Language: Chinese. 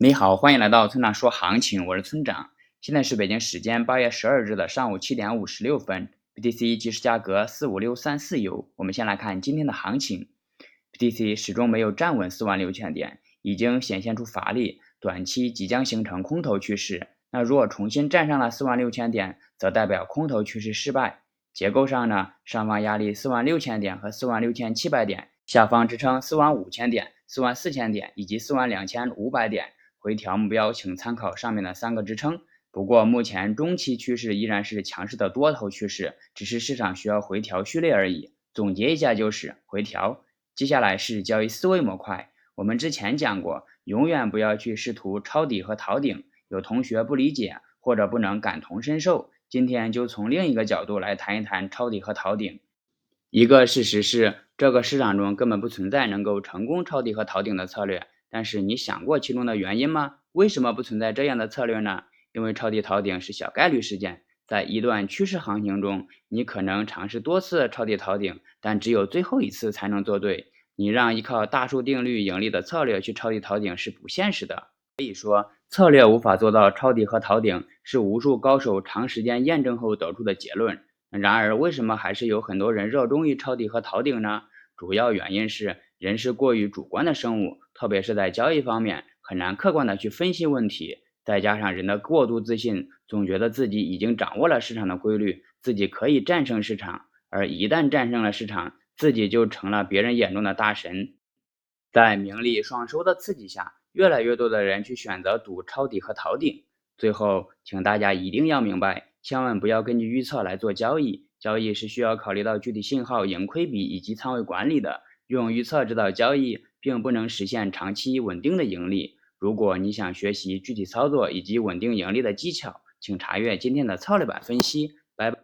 你好，欢迎来到村长说行情，我是村长。现在是北京时间八月十二日的上午七点五十六分，BTC 即时价格四五六三四九。我们先来看今天的行情，BTC 始终没有站稳四万六千点，已经显现出乏力，短期即将形成空头趋势。那如果重新站上了四万六千点，则代表空头趋势失败。结构上呢，上方压力四万六千点和四万六千七百点，下方支撑四万五千点、四万四千点以及四万两千五百点。回调目标，请参考上面的三个支撑。不过，目前中期趋势依然是强势的多头趋势，只是市场需要回调序列而已。总结一下就是回调。接下来是交易思维模块。我们之前讲过，永远不要去试图抄底和逃顶。有同学不理解或者不能感同身受，今天就从另一个角度来谈一谈抄底和逃顶。一个事实是，这个市场中根本不存在能够成功抄底和逃顶的策略。但是你想过其中的原因吗？为什么不存在这样的策略呢？因为抄底逃顶是小概率事件，在一段趋势行情中，你可能尝试多次抄底逃顶，但只有最后一次才能做对。你让依靠大数定律盈利的策略去抄底逃顶是不现实的。可以说，策略无法做到抄底和逃顶，是无数高手长时间验证后得出的结论。然而，为什么还是有很多人热衷于抄底和逃顶呢？主要原因是。人是过于主观的生物，特别是在交易方面，很难客观的去分析问题。再加上人的过度自信，总觉得自己已经掌握了市场的规律，自己可以战胜市场。而一旦战胜了市场，自己就成了别人眼中的大神。在名利双收的刺激下，越来越多的人去选择赌抄底和逃顶。最后，请大家一定要明白，千万不要根据预测来做交易。交易是需要考虑到具体信号、盈亏比以及仓位管理的。用预测指导交易，并不能实现长期稳定的盈利。如果你想学习具体操作以及稳定盈利的技巧，请查阅今天的策略版分析。拜拜。